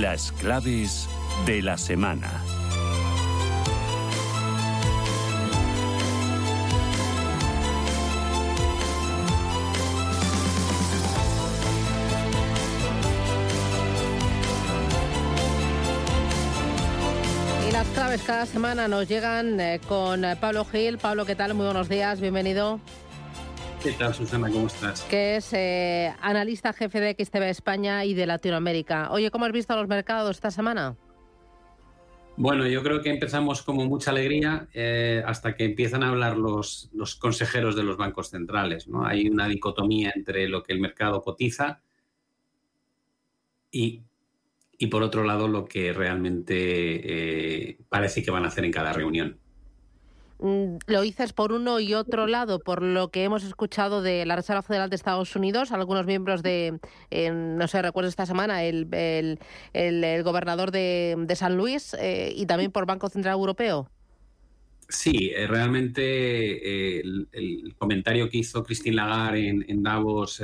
Las claves de la semana. Y las claves cada semana nos llegan eh, con eh, Pablo Gil. Pablo, ¿qué tal? Muy buenos días, bienvenido. ¿Qué tal, Susana? ¿Cómo estás? Que es eh, analista jefe de XTV España y de Latinoamérica. Oye, ¿cómo has visto los mercados esta semana? Bueno, yo creo que empezamos con mucha alegría eh, hasta que empiezan a hablar los, los, consejeros de los bancos centrales. ¿no? Hay una dicotomía entre lo que el mercado cotiza y, y por otro lado, lo que realmente eh, parece que van a hacer en cada reunión. Mm, lo dices por uno y otro lado, por lo que hemos escuchado de la Reserva Federal de Estados Unidos, algunos miembros de, eh, no sé, recuerdo esta semana, el, el, el, gobernador de, de, San Luis eh, y también por Banco Central Europeo. Sí, eh, realmente el, el, comentario que hizo Christine Lagarde en Davos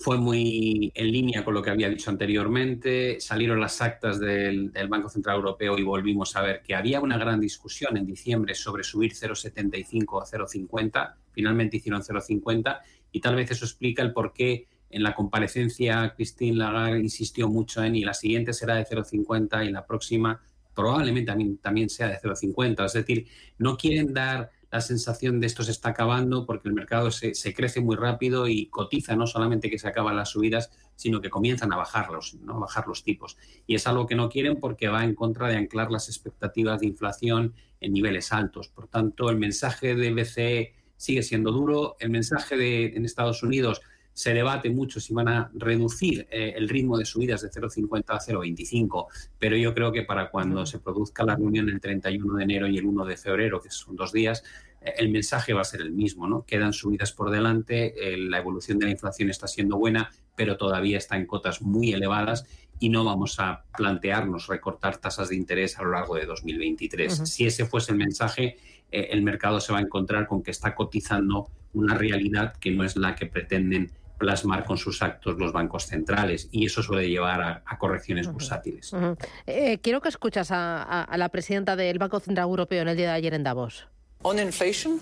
fue muy en línea con lo que había dicho anteriormente. Salieron las actas del, Banco Central Europeo y volvimos a ver que había una gran discusión en diciembre sobre subir 0,75 a 0,50. Finalmente hicieron 0,50 y tal vez eso explica el por qué en la comparecencia Christine Lagarde insistió mucho en y la siguiente será de 0,50 y la próxima probablemente también, también sea de 0,50. Es decir, no quieren dar la sensación de esto se está acabando porque el mercado se, se, crece muy rápido y cotiza no solamente que se acaban las subidas, sino que comienzan a bajarlos, ¿no? bajar los tipos. Y es algo que no quieren porque va en contra de anclar las expectativas de inflación en niveles altos. Por tanto, el mensaje del BCE sigue siendo duro. El mensaje de, en Estados Unidos se debate mucho si van a reducir eh, el ritmo de subidas de 0,50 a 0,25, pero yo creo que para cuando se produzca la reunión el 31 de enero y el 1 de febrero, que son dos días, eh, el mensaje va a ser el mismo, ¿no? Quedan subidas por delante, eh, la evolución de la inflación está siendo buena, pero todavía está en cotas muy elevadas y no vamos a plantearnos recortar tasas de interés a lo largo de 2023. Uh -huh. Si ese fuese el mensaje, eh, el mercado se va a encontrar con que está cotizando una realidad que no es la que pretenden plasmar con sus actos los bancos centrales y eso suele llevar a, a correcciones uh -huh. bursátiles. Uh -huh. eh, quiero que escuchas a, a, a, la presidenta del Banco Central Europeo en el día de ayer en Davos. On inflation,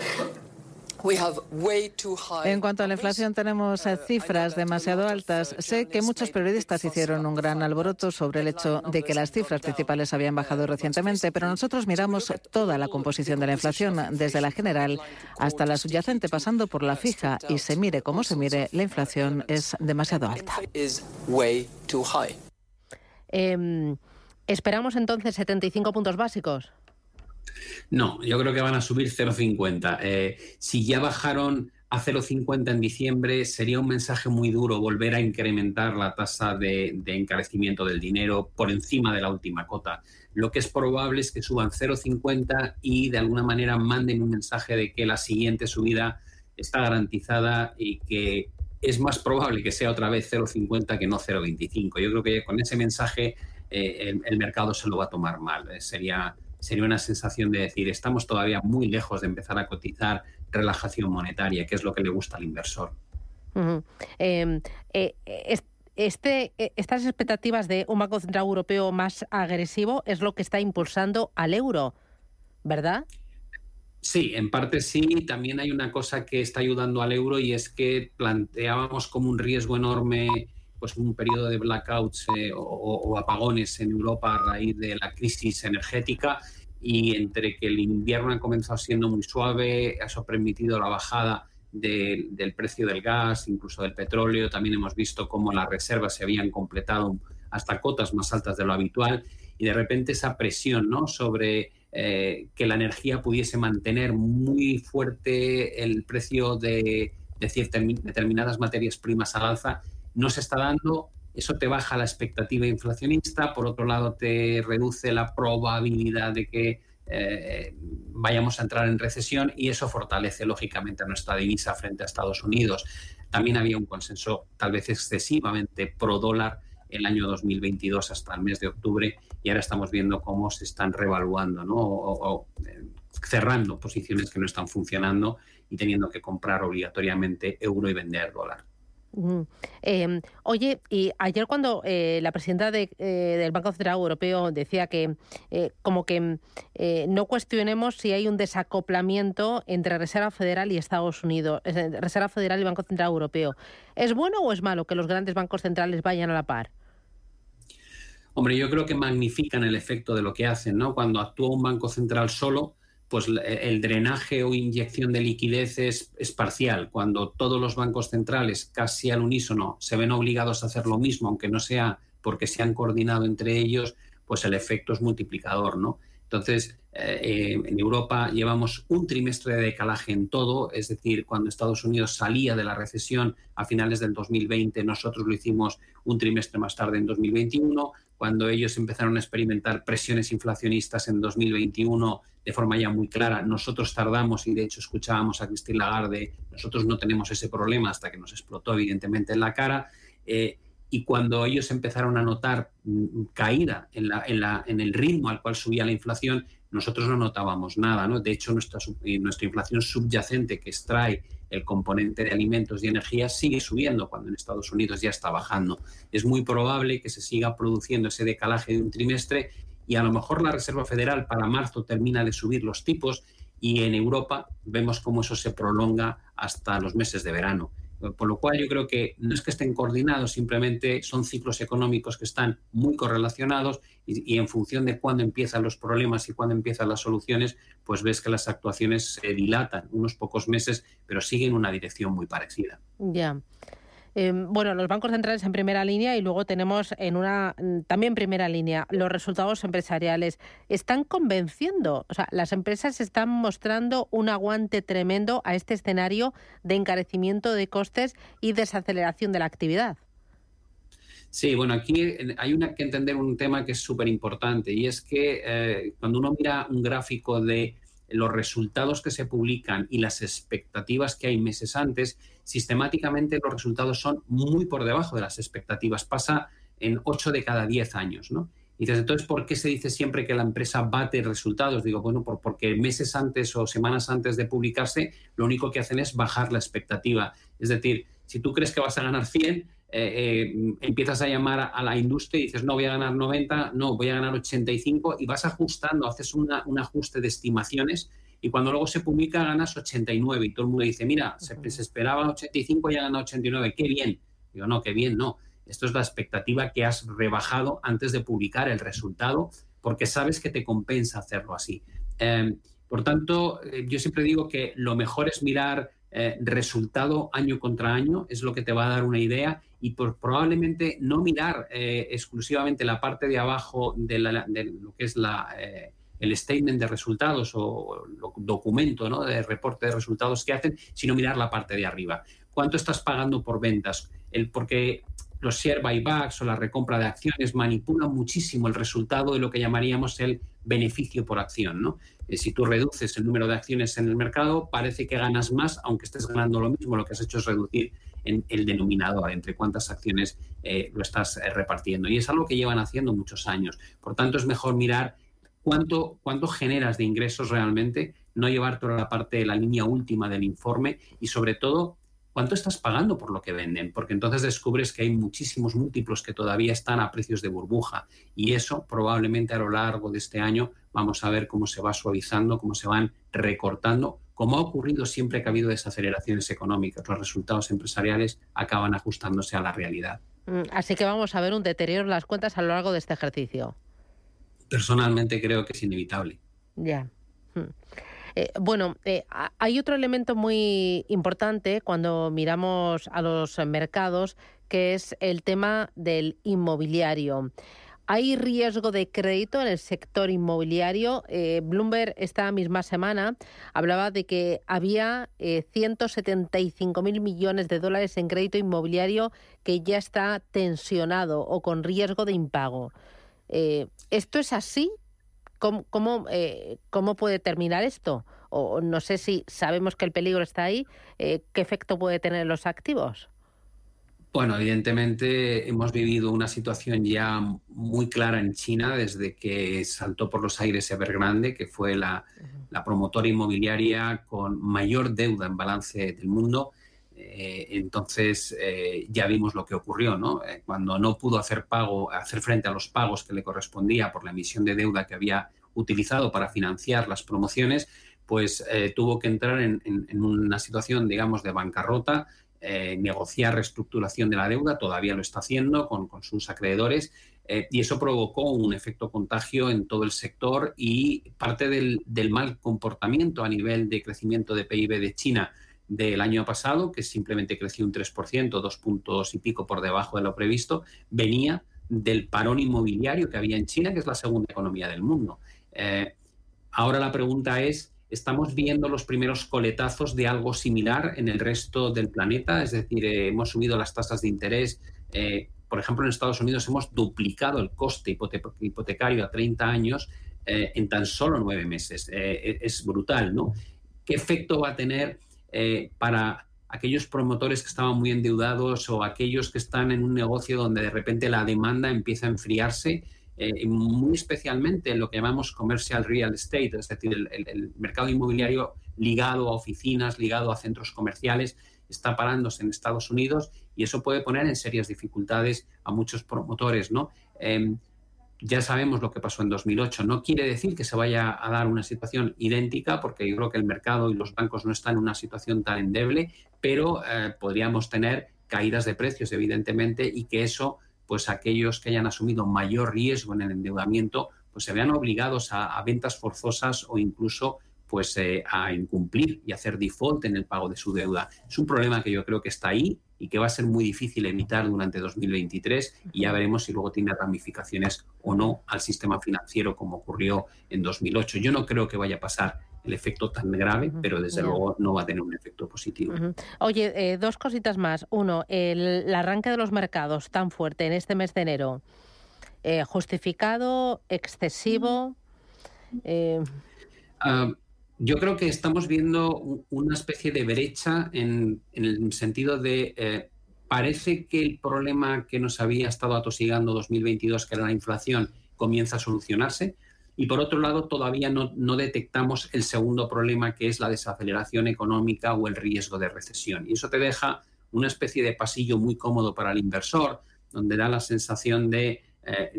en cuanto a la inflación, tenemos eh, cifras demasiado altas. Sé que muchos periodistas hicieron un gran alboroto sobre el hecho de que las cifras principales habían bajado recientemente, pero nosotros miramos toda la composición de la inflación, desde la general hasta la subyacente, pasando por la fija, y se mire como se mire, la inflación es demasiado alta. Eh, ¿Esperamos entonces 75 puntos básicos? No, yo creo que van a subir 0,50. Eh, si ya bajaron a 0,50 en diciembre, sería un mensaje muy duro volver a incrementar la tasa de, encarecimiento del dinero por encima de la última cota. Lo que es probable es que suban 0,50 y de alguna manera manden un mensaje de que la siguiente subida está garantizada y que es más probable que sea otra vez 0,50 que no 0,25. Yo creo que con ese mensaje eh, el, el, mercado se lo va a tomar mal. Eh, sería sería una sensación de decir, estamos todavía muy lejos de empezar a cotizar relajación monetaria, que es lo que le gusta al inversor. Uh -huh. eh, eh, este, estas expectativas de un Banco Central Europeo más agresivo es lo que está impulsando al euro, ¿verdad? Sí, en parte sí. También hay una cosa que está ayudando al euro y es que planteábamos como un riesgo enorme pues un periodo de blackouts eh, o, apagones en Europa a raíz de la crisis energética y entre que el invierno ha comenzado siendo muy suave, eso ha permitido la bajada de, del precio del gas, incluso del petróleo. También hemos visto cómo las reservas se habían completado hasta cotas más altas de lo habitual y de repente esa presión ¿no? sobre eh, que la energía pudiese mantener muy fuerte el precio de, de ciertas, determinadas materias primas al alza no se está dando, eso te baja la expectativa inflacionista, por otro lado te reduce la probabilidad de que eh, vayamos a entrar en recesión y eso fortalece lógicamente a nuestra divisa frente a Estados Unidos. También había un consenso tal vez excesivamente pro dólar el año 2022 hasta el mes de octubre y ahora estamos viendo cómo se están revaluando ¿no? o, eh, cerrando posiciones que no están funcionando y teniendo que comprar obligatoriamente euro y vender dólar. Em, oye, y ayer cuando eh, la presidenta de, eh, del Banco Central Europeo decía que eh, como que no cuestionemos si hay un desacoplamiento entre Reserva Federal y Estados Unidos, Reserva Federal y Banco Central Europeo, ¿es bueno o es malo que los grandes bancos centrales vayan a la par? Hombre, yo creo que magnifican el efecto de lo que hacen, ¿no? Cuando actúa un banco central solo, pues el drenaje o inyección de liquidez es, parcial. Cuando todos los bancos centrales, casi al unísono, se ven obligados a hacer lo mismo, aunque no sea porque se han coordinado entre ellos, pues el efecto es multiplicador, ¿no? Entonces, eh, eh, en Europa llevamos un trimestre de decalaje en todo, es decir, cuando Estados Unidos salía de la recesión a finales del 2020, nosotros lo hicimos un trimestre más tarde en 2021, cuando ellos empezaron a experimentar presiones inflacionistas en 2021 de forma ya muy clara. Nosotros tardamos y de hecho escuchábamos a Christine Lagarde, nosotros no tenemos ese problema hasta que nos explotó evidentemente en la cara. Eh, y cuando ellos empezaron a notar mm, caída en, la, en, la, en, el ritmo al cual subía la inflación, nosotros no notábamos nada. ¿no? De hecho, nuestra, inflación subyacente que extrae el componente de alimentos y energía sigue subiendo cuando en Estados Unidos ya está bajando. Es muy probable que se siga produciendo ese decalaje de un trimestre y a lo mejor la Reserva Federal para marzo termina de subir los tipos y en Europa vemos cómo eso se prolonga hasta los meses de verano. Por lo cual yo creo que no es que estén coordinados, simplemente son ciclos económicos que están muy correlacionados y, en función de cuándo empiezan los problemas y cuándo empiezan las soluciones, pues ves que las actuaciones se dilatan unos pocos meses, pero siguen una dirección muy parecida. Ya. Em, bueno, los bancos centrales en primera línea y luego tenemos en una mm, también primera línea los resultados empresariales. Están convenciendo, o sea, las empresas están mostrando un aguante tremendo a este escenario de encarecimiento de costes y desaceleración de la actividad. Sí, bueno, aquí hay una, que entender un tema que es súper importante y es que eh, cuando uno mira un gráfico de los resultados que se publican y las expectativas que hay meses antes, sistemáticamente los resultados son muy por debajo de las expectativas. Pasa en 8 de cada 10 años, ¿no? Y desde entonces, ¿por qué se dice siempre que la empresa bate resultados? Digo, bueno, porque meses antes o semanas antes de publicarse, lo único que hacen es bajar la expectativa. Es decir, si tú crees que vas a ganar 100, eh, eh, empiezas a llamar a la industria y dices, no, voy a ganar 90, no, voy a ganar 85 y vas ajustando, haces un ajuste de estimaciones y cuando luego se publica ganas 89 y todo el mundo dice, mira, se, esperaba 85 y ya gana 89, qué bien. Digo, no, qué bien, no. Esto es la expectativa que has rebajado antes de publicar el resultado porque sabes que te compensa hacerlo así. Em, por tanto, eh, yo siempre digo que lo mejor es mirar eh, resultado año contra año, es lo que te va a dar una idea y por, probablemente no mirar eh, exclusivamente la parte de abajo de, lo que es la, eh, el statement de resultados o documento ¿no? de reporte de resultados que hacen, sino mirar la parte de arriba. ¿Cuánto estás pagando por ventas? El, porque los share buybacks o la recompra de acciones manipulan muchísimo el resultado de lo que llamaríamos el beneficio por acción. ¿no? Eh, si tú reduces el número de acciones en el mercado, parece que ganas más, aunque estés ganando lo mismo, lo que has hecho es reducir en el denominador, entre cuántas acciones eh, lo estás eh, repartiendo. Y es algo que llevan haciendo muchos años. Por tanto, es mejor mirar cuánto, generas de ingresos realmente, no llevar toda la parte de la línea última del informe y sobre todo cuánto estás pagando por lo que venden, porque entonces descubres que hay muchísimos múltiplos que todavía están a precios de burbuja y eso probablemente a lo largo de este año vamos a ver cómo se va suavizando, cómo se van recortando como ha ocurrido siempre que ha habido desaceleraciones económicas, los resultados empresariales acaban ajustándose a la realidad. Mm, así que vamos a ver un deterioro en las cuentas a lo largo de este ejercicio. Personalmente creo que es inevitable. Ya. Mm. Eh, bueno, eh, hay otro elemento muy importante cuando miramos a los mercados, que es el tema del inmobiliario. ¿Hay riesgo de crédito en el sector inmobiliario? Eh, Bloomberg esta misma semana hablaba de que había eh, 175 mil millones de dólares en crédito inmobiliario que ya está tensionado o con riesgo de impago. Eh, ¿Esto es así? ¿Cómo, cómo, eh, ¿Cómo puede terminar esto? O no sé si sabemos que el peligro está ahí, ¿qué efecto puede tener en los activos? Bueno, evidentemente hemos vivido una situación ya muy clara en China desde que saltó por los aires Evergrande, que fue la, promotora inmobiliaria con mayor deuda en balance del mundo. Entonces ya vimos lo que ocurrió, ¿no? cuando no pudo hacer pago, hacer frente a los pagos que le correspondía por la emisión de deuda que había utilizado para financiar las promociones, pues tuvo que entrar en, una situación, digamos, de bancarrota, negociar reestructuración de la deuda, todavía lo está haciendo con, sus acreedores eh, y eso provocó un efecto contagio en todo el sector y parte del, mal comportamiento a nivel de crecimiento de PIB de China del año pasado, que simplemente creció un 3%, dos puntos y pico por debajo de lo previsto, venía del parón inmobiliario que había en China, que es la segunda economía del mundo. Eh, ahora la pregunta es, ¿estamos viendo los primeros coletazos de algo similar en el resto del planeta? Es decir, eh, hemos subido las tasas de interés por ejemplo, en Estados Unidos hemos duplicado el coste hipotecario a 30 años eh, en tan solo nueve meses. Eh, es brutal, ¿no? ¿Qué efecto va a tener eh, para aquellos promotores que estaban muy endeudados o aquellos que están en un negocio donde de repente la demanda empieza a enfriarse? muy especialmente en lo que llamamos commercial real estate, es decir, el mercado inmobiliario ligado a oficinas, ligado a centros comerciales, está parándose en Estados Unidos y eso puede poner en serias dificultades a muchos promotores, ¿no? Em, ya sabemos lo que pasó en 2008. No quiere decir que se vaya a dar una situación idéntica, porque yo creo que el mercado y los bancos no están en una situación tan endeble, pero eh, podríamos tener caídas de precios, evidentemente, y que eso, pues aquellos que hayan asumido mayor riesgo en el endeudamiento, pues se vean obligados a ventas forzosas o incluso pues eh, a incumplir y hacer default en el pago de su deuda. Es un problema que yo creo que está ahí y que va a ser muy difícil evitar durante 2023 y ya veremos si luego tiene ramificaciones o no al sistema financiero como ocurrió en 2008. Yo no creo que vaya a pasar el efecto tan grave, pero desde luego no va a tener un efecto positivo. Oye, eh, dos cositas más. Uno, el, arranque de los mercados tan fuerte en este mes de enero, eh, justificado, excesivo. Ah, yo creo que estamos viendo una especie de brecha en, el sentido de eh, parece que el problema que nos había estado atosigando 2022, que era la inflación, comienza a solucionarse. Y por otro lado, todavía no, detectamos el segundo problema, que es la desaceleración económica o el riesgo de recesión. Y eso te deja una especie de pasillo muy cómodo para el inversor, donde da la sensación de eh,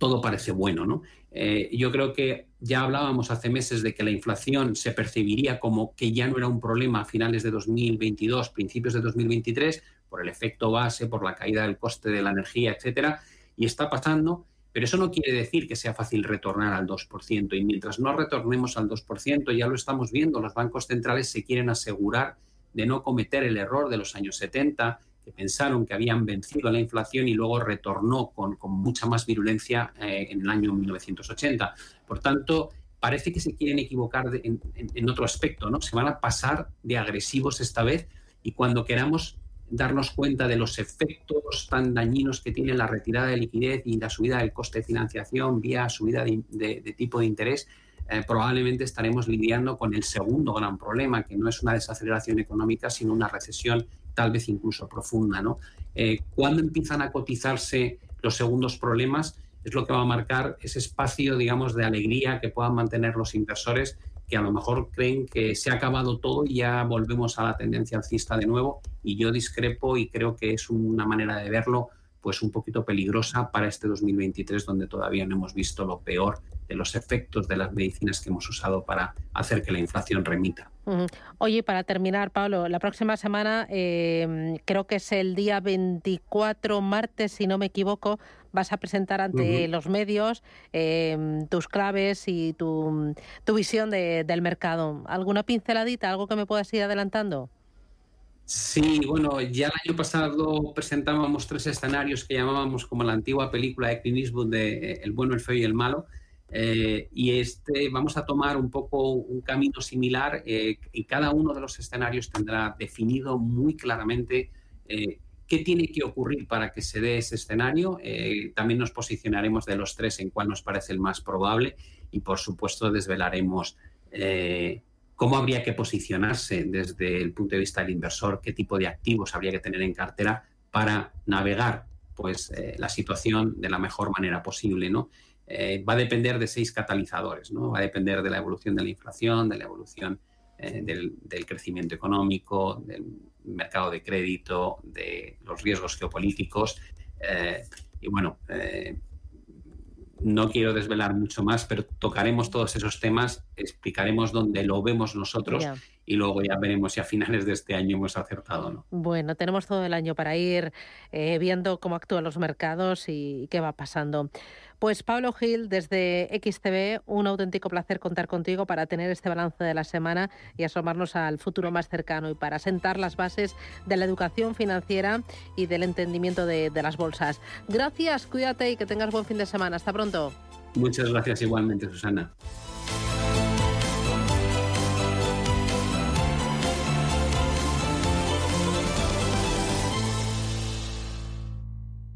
todo parece bueno. ¿no? Eh, yo creo que ya hablábamos hace meses de que la inflación se percibiría como que ya no era un problema a finales de 2022, principios de 2023, por el efecto base, por la caída del coste de la energía, etcétera, y está pasando, pero eso no quiere decir que sea fácil retornar al 2%. Y mientras no retornemos al 2%, ya lo estamos viendo, los bancos centrales se quieren asegurar de no cometer el error de los años 70 que pensaron que habían vencido la inflación y luego retornó con, mucha más virulencia eh, en el año 1980. Por tanto, parece que se quieren equivocar en, otro aspecto, ¿no? Se van a pasar de agresivos esta vez y cuando queramos darnos cuenta de los efectos tan dañinos que tiene la retirada de liquidez y la subida del coste de financiación vía subida de, tipo de interés, eh, probablemente estaremos lidiando con el segundo gran problema, que no es una desaceleración económica, sino una recesión tal vez incluso profunda. ¿no? Eh, cuando empiezan a cotizarse los segundos problemas? Es lo que va a marcar ese espacio, digamos, de alegría que puedan mantener los inversores que a lo mejor creen que se ha acabado todo y ya volvemos a la tendencia alcista de nuevo. Y yo discrepo y creo que es una manera de verlo pues un poquito peligrosa para este 2023 donde todavía no hemos visto lo peor de los efectos de las medicinas que hemos usado para hacer que la inflación remita. Oye, para terminar, Pablo, la próxima semana, em, creo que es el día 24, martes, si no me equivoco, vas a presentar ante los medios em, tus claves y tu, visión del mercado. ¿Alguna pinceladita, algo que me puedas ir adelantando? Sí, bueno, ya el año pasado presentábamos tres escenarios que llamábamos como la antigua película de Clint de eh, El bueno, el feo y el malo. Eh, y este vamos a tomar un poco un camino similar eh, y cada uno de los escenarios tendrá definido muy claramente qué tiene que ocurrir para que se dé ese escenario. también nos posicionaremos de los tres en cuál nos parece el más probable y por supuesto desvelaremos cómo habría que posicionarse desde el punto de vista del inversor, qué tipo de activos habría que tener en cartera para navegar pues, eh, la situación de la mejor manera posible. ¿no? Eh, va a depender de seis catalizadores, ¿no? va a depender de la evolución de la inflación, de la evolución del, crecimiento económico, del mercado de crédito, de los riesgos geopolíticos. y bueno, no quiero desvelar mucho más, pero tocaremos todos esos temas, explicaremos dónde lo vemos nosotros y luego ya veremos si a finales de este año hemos acertado o no. Bueno, tenemos todo el año para ir eh, viendo cómo actúan los mercados y qué va pasando. Pues Pablo Gil, desde XTV, un auténtico placer contar contigo para tener este balance de la semana y asomarnos al futuro más cercano y para sentar las bases de la educación financiera y del entendimiento de, de las bolsas. Gracias, cuídate y que tengas buen fin de semana. Hasta pronto. Muchas gracias igualmente, Susana.